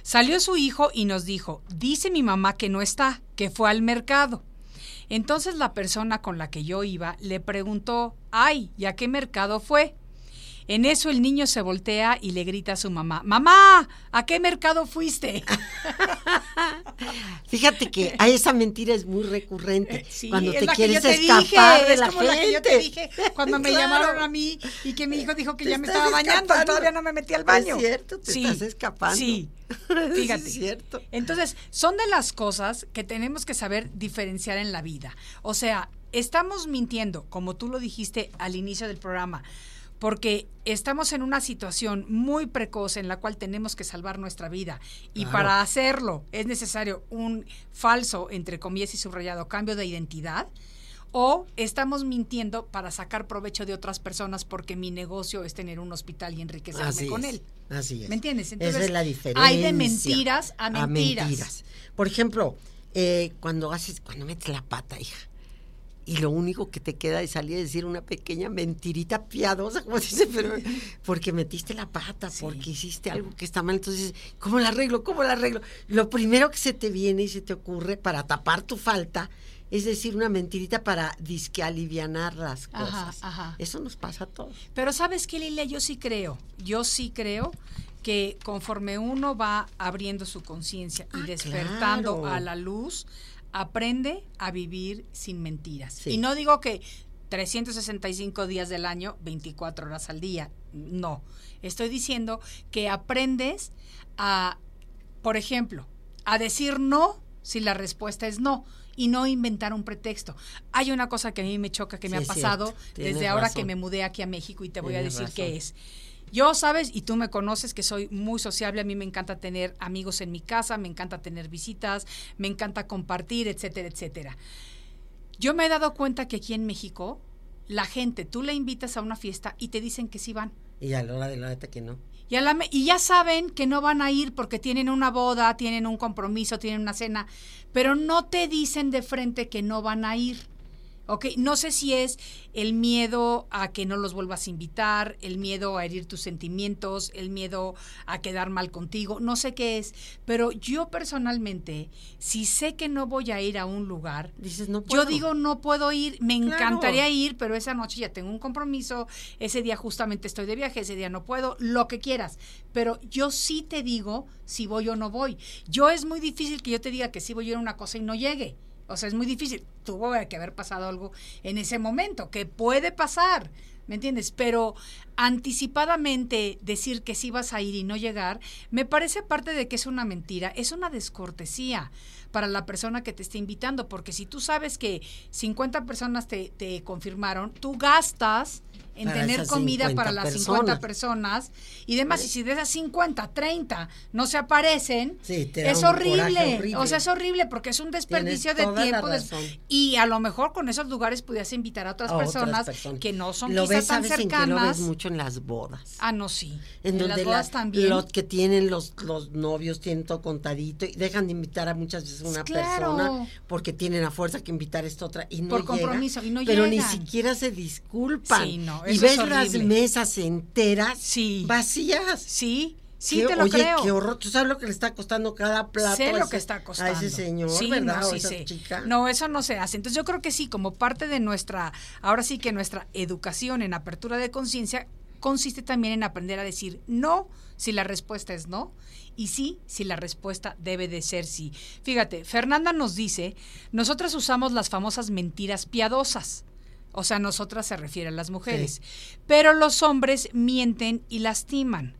Salió su hijo y nos dijo, dice mi mamá que no está, que fue al mercado. Entonces la persona con la que yo iba le preguntó, ay, ¿y a qué mercado fue? En eso el niño se voltea y le grita a su mamá, mamá, ¿a qué mercado fuiste? Fíjate que a esa mentira es muy recurrente. Sí, cuando te quieres te escapar dije, de es la como gente. la que yo te dije cuando me Claro. llamaron a mí y que mi hijo dijo que Te ya me estaba bañando y todavía no me metí al baño. Es cierto, te estás escapando. Sí, Sí, fíjate. es cierto. Entonces, son de las cosas que tenemos que saber diferenciar en la vida. O sea, estamos mintiendo, como tú lo dijiste al inicio del programa, porque estamos en una situación muy precoz en la cual tenemos que salvar nuestra vida. Y Claro. para hacerlo es necesario un falso, entre comillas y subrayado, cambio de identidad. O estamos mintiendo para sacar provecho de otras personas porque mi negocio es tener un hospital y enriquecerme Así con es, él. Así es. ¿Me entiendes? Esa es la diferencia. hay de mentiras a mentiras. Por ejemplo, eh, cuando haces, cuando metes la pata, hija, y lo único que te queda es salir a decir una pequeña mentirita piadosa, como dice, pero porque metiste la pata, porque hiciste algo que está mal, entonces, ¿cómo la arreglo? ¿Cómo la arreglo? Lo primero que se te viene y se te ocurre para tapar tu falta es decir una mentirita para disque alivianar las Ajá, cosas. ajá. Eso nos pasa a todos. Pero sabes qué, Lilia, yo sí creo, yo sí creo que conforme uno va abriendo su conciencia y Ah, despertando claro. a la luz, aprende a vivir sin mentiras. Sí. Y no digo que 365 días del año, 24 horas al día, no. Estoy diciendo que aprendes a, por ejemplo, a decir no si la respuesta es no y no inventar un pretexto. Hay una cosa que a mí me choca que me Sí, ha pasado desde ahora razón. que me mudé aquí a México y te voy a decir qué es. Yo, sabes, y tú me conoces que soy muy sociable, a mí me encanta tener amigos en mi casa, me encanta tener visitas, me encanta compartir, etcétera, etcétera. Yo me he dado cuenta que aquí en México, la gente, tú le invitas a una fiesta y te dicen que sí van. Y a la hora de la neta que no. Y, a la me- y ya saben que no van a ir porque tienen una boda, tienen un compromiso, tienen una cena, pero no te dicen de frente que no van a ir. ¿Ok? No sé si es el miedo a que no los vuelvas a invitar, el miedo a herir tus sentimientos, el miedo a quedar mal contigo, no sé qué es, pero yo personalmente, si sé que no voy a ir a un lugar, Dices, no puedo. yo digo, no puedo ir, me Claro. encantaría ir, pero esa noche ya tengo un compromiso, ese día justamente estoy de viaje, ese día no puedo, lo que quieras. Pero yo sí te digo si voy o no voy. Yo es muy difícil que yo te diga que sí voy a ir a una cosa y no llegue. O sea, es muy difícil. Tuvo que haber pasado algo en ese momento, que puede pasar. ¿Me entiendes? Pero anticipadamente decir que sí vas a ir y no llegar, me parece aparte de que es una mentira, es una descortesía para la persona que te está invitando, porque si tú sabes que 50 personas te, te confirmaron, tú gastas en Para tener comida 50 para las 50 personas. personas y demás, y si de esas 50, 30 no se aparecen, Sí, es horrible. O sea, es horrible porque es un desperdicio de tiempo. y a lo mejor con esos lugares pudieras invitar a otras, a otras personas, personas. que no son lo ves, tan ¿sabes en qué lo cercanas. ves mucho en las bodas. Ah, no, sí. En, En, donde las bodas la- también. los que tienen los, los novios tienen todo contadito y dejan de invitar a muchas veces a una Claro. persona porque tienen a fuerza que invitar a esta otra y no Por llega, compromiso, y no pero ni siquiera se disculpan Sí, no, y ves es las mesas enteras Sí. vacías Sí, sí Qué- te lo oye, creo. qué horror. ¿Tú sabes lo que le está costando cada plato sé a lo ese- que está costando. a ese señor, Sí, verdad? no, o sí esa sé. chica. No, eso no se hace. Entonces yo creo que sí, como parte de nuestra, ahora sí que nuestra educación en apertura de conciencia consiste también en aprender a decir no si la respuesta es no y sí si la respuesta debe de ser sí. Fíjate, Fernanda nos dice, nosotras usamos las famosas mentiras piadosas. O sea, nosotras se refiere a las mujeres. Pero los hombres mienten y lastiman.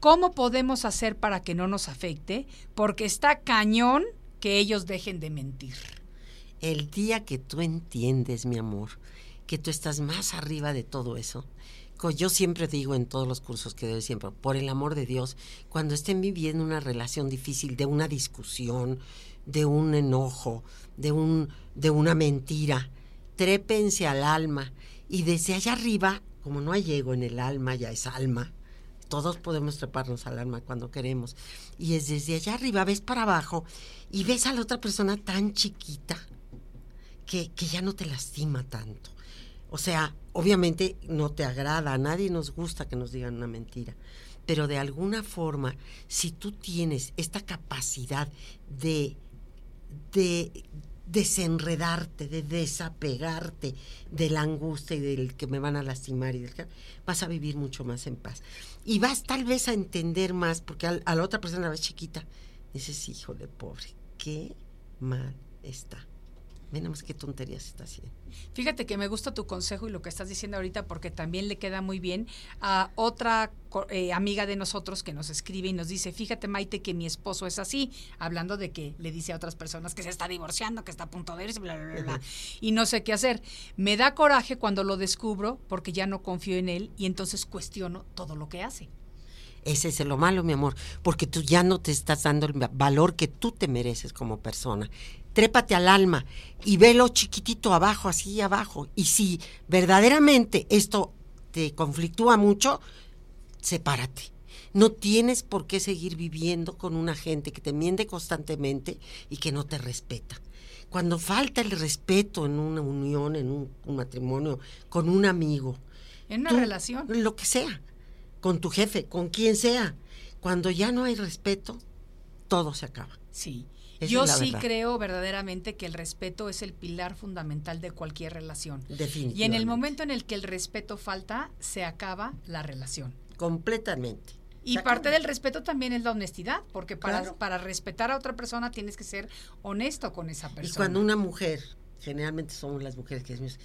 ¿Cómo podemos hacer para que no nos afecte? Porque está cañón que ellos dejen de mentir. El día que tú entiendes, mi amor, que tú estás más arriba de todo eso, yo siempre digo en todos los cursos que doy siempre, por el amor de Dios, cuando estén viviendo una relación difícil, de una discusión, de un enojo, de un, de una mentira, trépense al alma y desde allá arriba, como no hay ego en el alma, ya es alma, todos podemos treparnos al alma cuando queremos. Y es desde allá arriba, ves para abajo y ves a la otra persona tan chiquita que, que ya no te lastima tanto. O sea, obviamente no te agrada, a nadie nos gusta que nos digan una mentira, pero de alguna forma, si tú tienes esta capacidad de, de desenredarte, de desapegarte de la angustia y del que me van a lastimar y del que vas a vivir mucho más en paz. Y vas tal vez a entender más, porque a, la otra persona la ves chiquita, dices, híjole, pobre, qué mal está. Nada más qué tonterías está haciendo. Fíjate que me gusta tu consejo y lo que estás diciendo ahorita porque también le queda muy bien a otra eh, amiga de nosotros que nos escribe y nos dice, fíjate Maite que mi esposo es así, hablando de que le dice a otras personas que se está divorciando, que está a punto de irse, bla, bla, bla, bla, y no sé qué hacer. Me da coraje cuando lo descubro porque ya no confío en él y entonces cuestiono todo lo que hace. Ese es lo malo, mi amor, porque tú ya no te estás dando el va- valor que tú te mereces como persona. Trépate al alma y velo chiquitito abajo, así abajo. Y si verdaderamente esto te conflictúa mucho, sepárate. No tienes por qué seguir viviendo con una gente que te miente constantemente y que no te respeta. Cuando falta el respeto en una unión, en un, un matrimonio, con un amigo, En una tú, relación. Lo que sea, con tu jefe, con quien sea. Cuando ya no hay respeto, todo se acaba. Sí. Esa Yo sí verdad. creo verdaderamente que el respeto es el pilar fundamental de cualquier relación. Y en el Definitivamente. momento en el que el respeto falta, se acaba la relación. Completamente. Y Se parte acaba. del respeto también es la honestidad, porque para, Claro. para respetar a otra persona tienes que ser honesto con esa persona. Y cuando una mujer, generalmente somos las mujeres que decimos,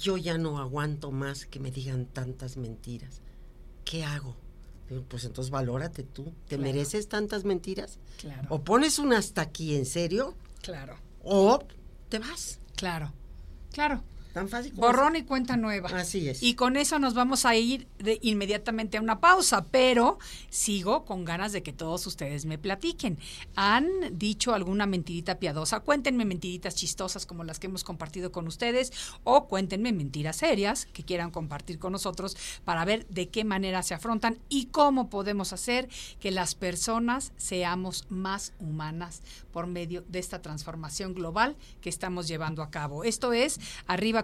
yo ya no aguanto más que me digan tantas mentiras. ¿Qué hago? Pues entonces valórate tú. ¿Te Claro. mereces tantas mentiras? Claro, O pones una hasta aquí en serio, claro, o te vas. claro, claro. Tan fácil como Borrón y cuenta nueva. Así es. Y con eso nos vamos a ir de inmediatamente a una pausa, pero sigo con ganas de que todos ustedes me platiquen. ¿Han dicho alguna mentirita piadosa? Cuéntenme mentiritas chistosas como las que hemos compartido con ustedes o cuéntenme mentiras serias que quieran compartir con nosotros para ver de qué manera se afrontan y cómo podemos hacer que las personas seamos más humanas por medio de esta transformación global que estamos llevando a cabo. Esto es Arriba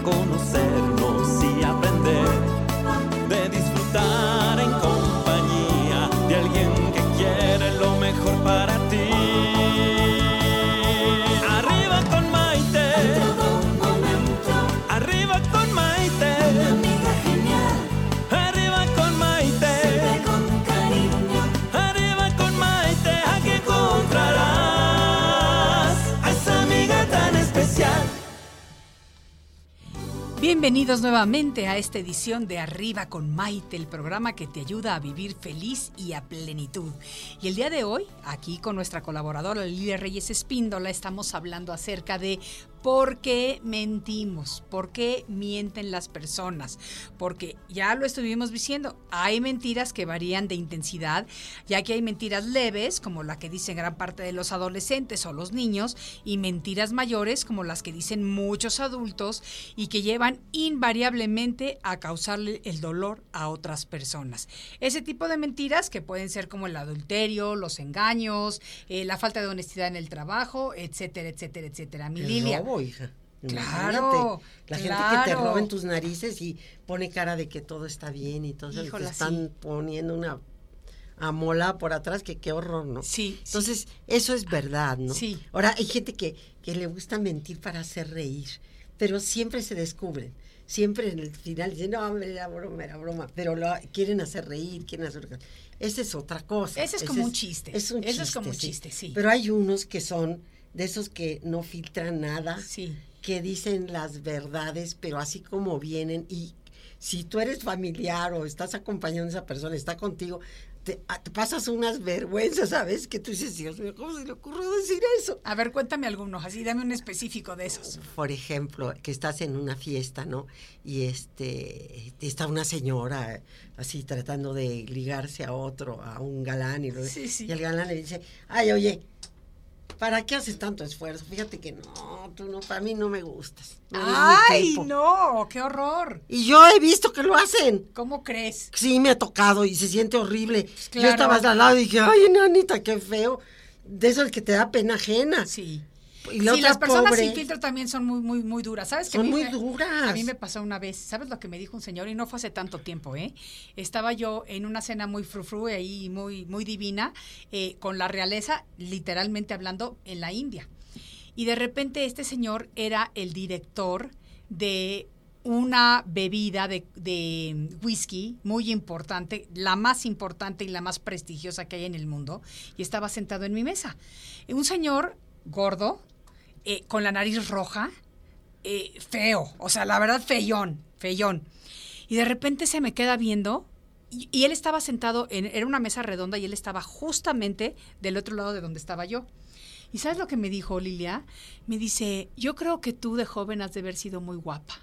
De conocernos Bienvenidos nuevamente a esta edición de Arriba con Maite, el programa que te ayuda a vivir feliz y a plenitud. Y el día de hoy, aquí con nuestra colaboradora Lilia Reyes Espíndola, estamos hablando acerca de por qué mentimos, por qué mienten las personas. Porque ya lo estuvimos diciendo, hay mentiras que varían de intensidad, ya que hay mentiras leves, como la que dicen gran parte de los adolescentes o los niños, y mentiras mayores, como las que dicen muchos adultos, y que llevan invariablemente a causarle el dolor a otras personas. Ese tipo de mentiras que pueden ser como el adulterio, los engaños, eh, la falta de honestidad en el trabajo, etcétera, etcétera, etcétera. Mi Lilia. Robo, hija. Claro, La gente que te roba en tus narices y pone cara de que todo está bien y entonces Híjola, te están sí. poniendo una amola por atrás, que qué horror, ¿no? Sí, sí. Entonces, eso es verdad, ¿no? Sí. Ahora, hay gente que, que le gusta mentir para hacer reír, pero siempre se descubren. Siempre en el final dicen, no, hombre, era broma, era broma, pero lo, quieren hacer reír, quieren hacer... Esa es otra cosa. Ese es como un chiste. Es un chiste, es como un chiste, sí. Pero hay unos que son de esos que no filtran nada Sí. que dicen las verdades, pero así como vienen y si tú eres familiar o estás acompañando a esa persona, está contigo, te, ah, te pasas unas vergüenzas, ¿sabes? Que tú dices, Dios mío, ¿cómo se le ocurrió decir eso? A ver, cuéntame algunos, así dame un específico de esos. Por ejemplo, que estás en una fiesta, ¿no? Y este está una señora así tratando de ligarse a otro, a un galán, y, lo- Sí, sí. y el galán le dice, ay, oye, ¿para qué haces tanto esfuerzo? Fíjate que no, tú no, para mí no me gustas. no ¡Ay, tipo". no! ¡Qué horror! Y yo he visto que lo hacen. ¿Cómo crees? Sí, me ha tocado y se siente horrible. Yo claro. estaba al lado y dije, ay, nanita, qué feo. De eso es que te da pena ajena. Sí. Y la sí, otra las personas pobre, sin filtro también son muy, muy, muy duras. ¿Sabes que Son muy me- duras. A mí me pasó una vez, ¿sabes lo que me dijo un señor? Y no fue hace tanto tiempo, ¿eh? Estaba yo en una cena muy frufru ahí, muy, muy divina, eh, con la realeza, literalmente hablando, en la India. Y de repente este señor era el director de una bebida de, de whisky muy importante, la más importante y la más prestigiosa que hay en el mundo, y estaba sentado en mi mesa. Un señor gordo, eh, con la nariz roja, eh, feo, o sea, la verdad, feyón, feyón. Y de repente se me queda viendo y, él estaba sentado, en, era una mesa redonda y él estaba justamente del otro lado de donde estaba yo. ¿Y sabes lo que me dijo Lilia? Me dice, yo creo que tú de joven has de haber sido muy guapa.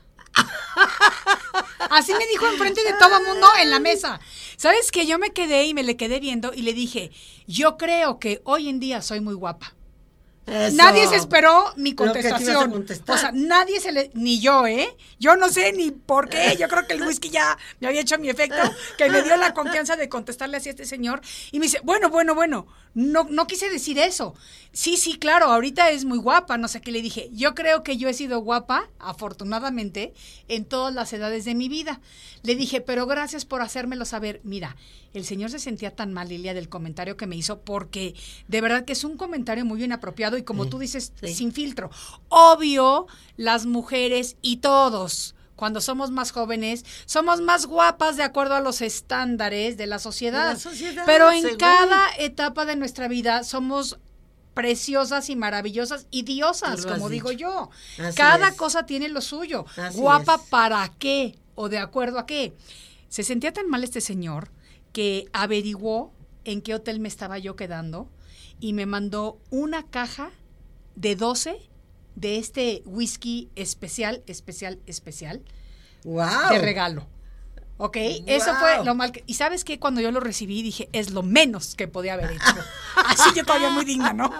Así me dijo enfrente de todo el mundo en la mesa. ¿Sabes que Yo me quedé y me le quedé viendo y le dije, yo creo que hoy en día soy muy guapa. Eso. Nadie se esperó mi contestación. O sea, nadie se le. Ni yo, ¿eh? Yo no sé ni por qué. Yo creo que el whisky ya me había hecho mi efecto, que me dio la confianza de contestarle así a este señor. Y me dice, bueno, bueno, bueno, no, no quise decir eso. Sí, sí, claro, ahorita es muy guapa. No sé qué le dije. Yo creo que yo he sido guapa, afortunadamente, en todas las edades de mi vida. Le dije, pero gracias por hacérmelo saber. Mira, el señor se sentía tan mal, Lilia, del comentario que me hizo, porque de verdad que es un comentario muy inapropiado y como tú dices, sí. sin filtro. Obvio, las mujeres y todos, cuando somos más jóvenes, somos más guapas de acuerdo a los estándares de la sociedad. De la sociedad, Pero en según. cada etapa de nuestra vida somos preciosas y maravillosas y diosas, como digo dicho. yo. Así Cada es. cosa tiene lo suyo. Así Guapa es. para qué o de acuerdo a qué. Se sentía tan mal este señor que averiguó en qué hotel me estaba yo quedando y me mandó una caja de 12 de este whisky especial, especial, especial Wow. de regalo. ¿Ok? Eso fue lo mal que... Y sabes qué? Cuando yo lo recibí dije, es lo menos que podía haber hecho. Así yo todavía muy digna, ¿no?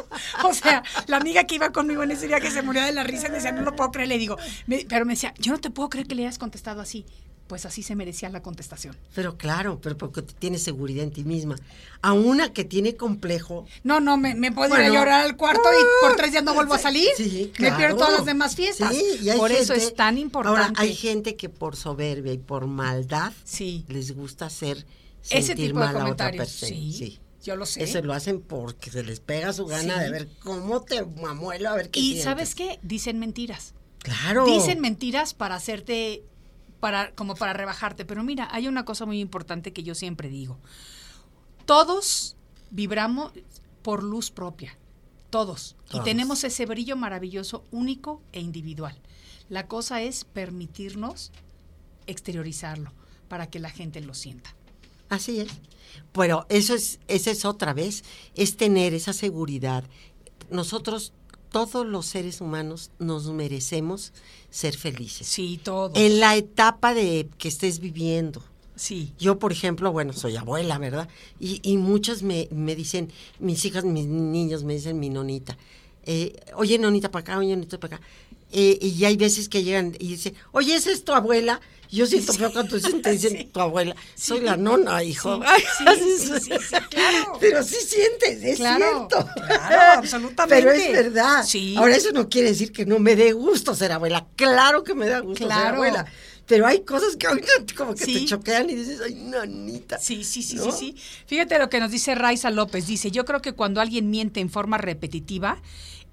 O sea, la amiga que iba conmigo en ese día que se murió de la risa me decía, no lo puedo creer, le digo, me- pero me decía, yo no te puedo creer que le hayas contestado así. Pues así se merecía la contestación. Pero claro, pero porque tienes seguridad en ti misma. A una que tiene complejo, No, no, me, me puedo ir a llorar al cuarto y por tres días no vuelvo a salir. Sí, Me pierdo claro. todas las demás fiestas. Sí, y hay por eso es tan importante. Ahora, hay gente que por soberbia y por maldad Sí. les gusta hacer Ese sentir tipo de mal a otra comentarios. persona. Sí, yo lo sé. Eso lo hacen porque se les pega su gana Sí. de ver cómo te mamuelo, a ver qué Y sientes. ¿sabes qué? Dicen mentiras. Claro. Dicen mentiras para hacerte, para, como para rebajarte. Pero mira, hay una cosa muy importante que yo siempre digo. Todos vibramos por luz propia. Todos. Todos. Y tenemos ese brillo maravilloso, único e individual. La cosa es permitirnos exteriorizarlo para que la gente lo sienta. Así es. Pero eso es, esa es otra vez, es tener esa seguridad. Nosotros, todos los seres humanos, nos merecemos ser felices. Sí, todos. En la etapa de que estés viviendo. Sí. Yo, por ejemplo, bueno, soy abuela, ¿verdad? Y, y muchas me, me dicen, mis hijas, mis niños me dicen mi nonita. eh, oye, nonita para acá, oye, nonita para acá. Eh, y hay veces que llegan y dicen, oye, ¿esa es tu abuela? Yo siento feo cuando te dicen Sí. tu abuela. Soy Sí. la nona, hijo. Sí, Ay, sí, sí, sí, sí, claro. Pero sí sientes, es Claro, cierto. claro, absolutamente. Pero es verdad. Sí. Ahora, eso no quiere decir que no me dé gusto ser abuela. Claro que me da gusto ser Claro. abuela. Pero hay cosas que ahorita como que te Sí. choquean y dices, ay, nanita. Sí, sí, sí, ¿No? sí, sí. Fíjate lo que nos dice Raiza López. Dice, yo creo que cuando alguien miente en forma repetitiva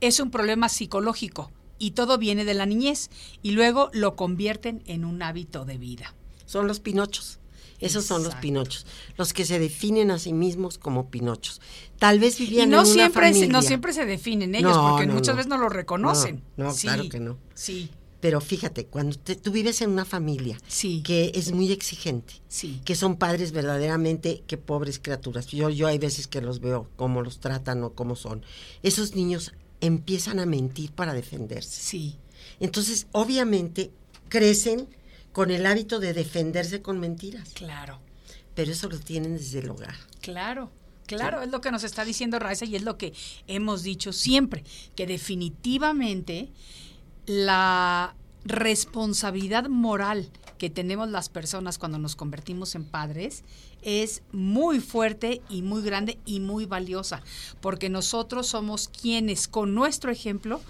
es un problema psicológico y todo viene de la niñez y luego lo convierten en un hábito de vida. Son los pinochos. Esos son los pinochos, los que se definen a sí mismos como pinochos. Tal vez Y vivían no en una siempre, se- familia. no siempre se definen ellos, No, porque no, muchas no. veces no lo reconocen. No, no, Sí, claro que no. Sí, Pero fíjate, cuando te- tú vives en una familia Sí. que es muy exigente, sí. que son padres verdaderamente que pobres criaturas. Yo, yo hay veces que los veo cómo los tratan o cómo son. Esos niños empiezan a mentir para defenderse. Sí, Entonces, obviamente, crecen con el hábito de defenderse con mentiras. claro. Pero eso lo tienen desde el hogar. Claro, claro, es lo que nos está diciendo Raiza y es lo que hemos dicho siempre, que definitivamente la responsabilidad moral que tenemos las personas cuando nos convertimos en padres es muy fuerte y muy grande y muy valiosa, porque nosotros somos quienes con nuestro ejemplo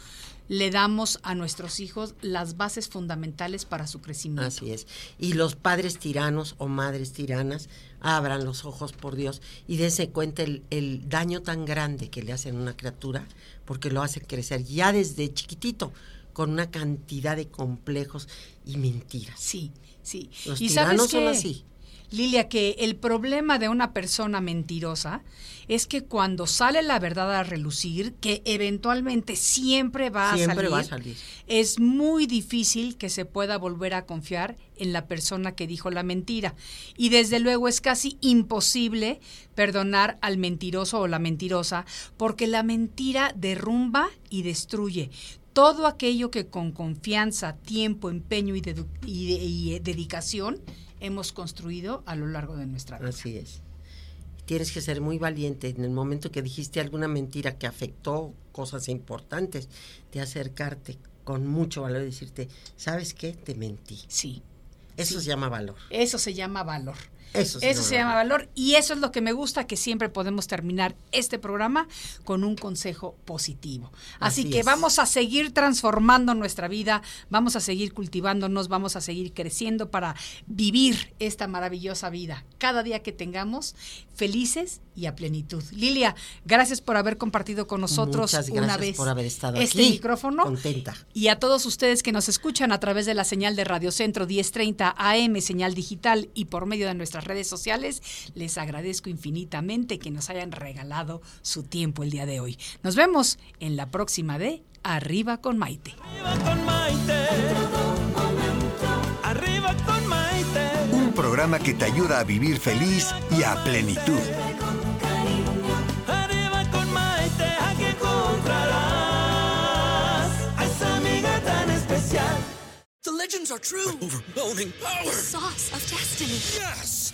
le damos a nuestros hijos las bases fundamentales para su crecimiento. Así es. Y los padres tiranos o madres tiranas abran los ojos por Dios y dense cuenta el, el daño tan grande que le hacen a una criatura porque lo hacen crecer ya desde chiquitito con una cantidad de complejos y mentiras. Sí, sí. Los y sabes son así. Lilia, que el problema de una persona mentirosa es que cuando sale la verdad a relucir, que eventualmente siempre va a Siempre salir, va a salir. es muy difícil que se pueda volver a confiar en la persona que dijo la mentira. Y desde luego es casi imposible perdonar al mentiroso o la mentirosa, porque la mentira derrumba y destruye todo aquello que con confianza, tiempo, empeño y, dedu- y de- y, eh, dedicación hemos construido a lo largo de nuestra vida. Así es. Tienes que ser muy valiente en el momento que dijiste alguna mentira que afectó cosas importantes, de acercarte con mucho valor y decirte, ¿sabes qué? Te mentí. Sí, Eso Sí. se llama valor. eso se llama valor. Eso, Eso se llama valor y eso es lo que me gusta, que siempre podemos terminar este programa con un consejo positivo. Así, Así que es. vamos a seguir transformando nuestra vida, vamos a seguir cultivándonos, vamos a seguir creciendo para vivir esta maravillosa vida. Cada día que tengamos felices y a plenitud. Lilia, gracias por haber compartido con nosotros Muchas una vez por haber estado este aquí. micrófono. Contenta. Y a todos ustedes que nos escuchan a través de la señal de Radio Centro 1030 AM, señal digital y por medio de nuestras redes sociales, les agradezco infinitamente que nos hayan regalado su tiempo el día de hoy. Nos vemos en la próxima de Arriba con Maite. Arriba con Maite. Arriba con Maite. Un programa que te ayuda a vivir feliz y a plenitud. Arriba con Maite, aquí encontrarás a esa amiga tan especial. The legends are true. overwhelming power! Sauce of destiny. Yes!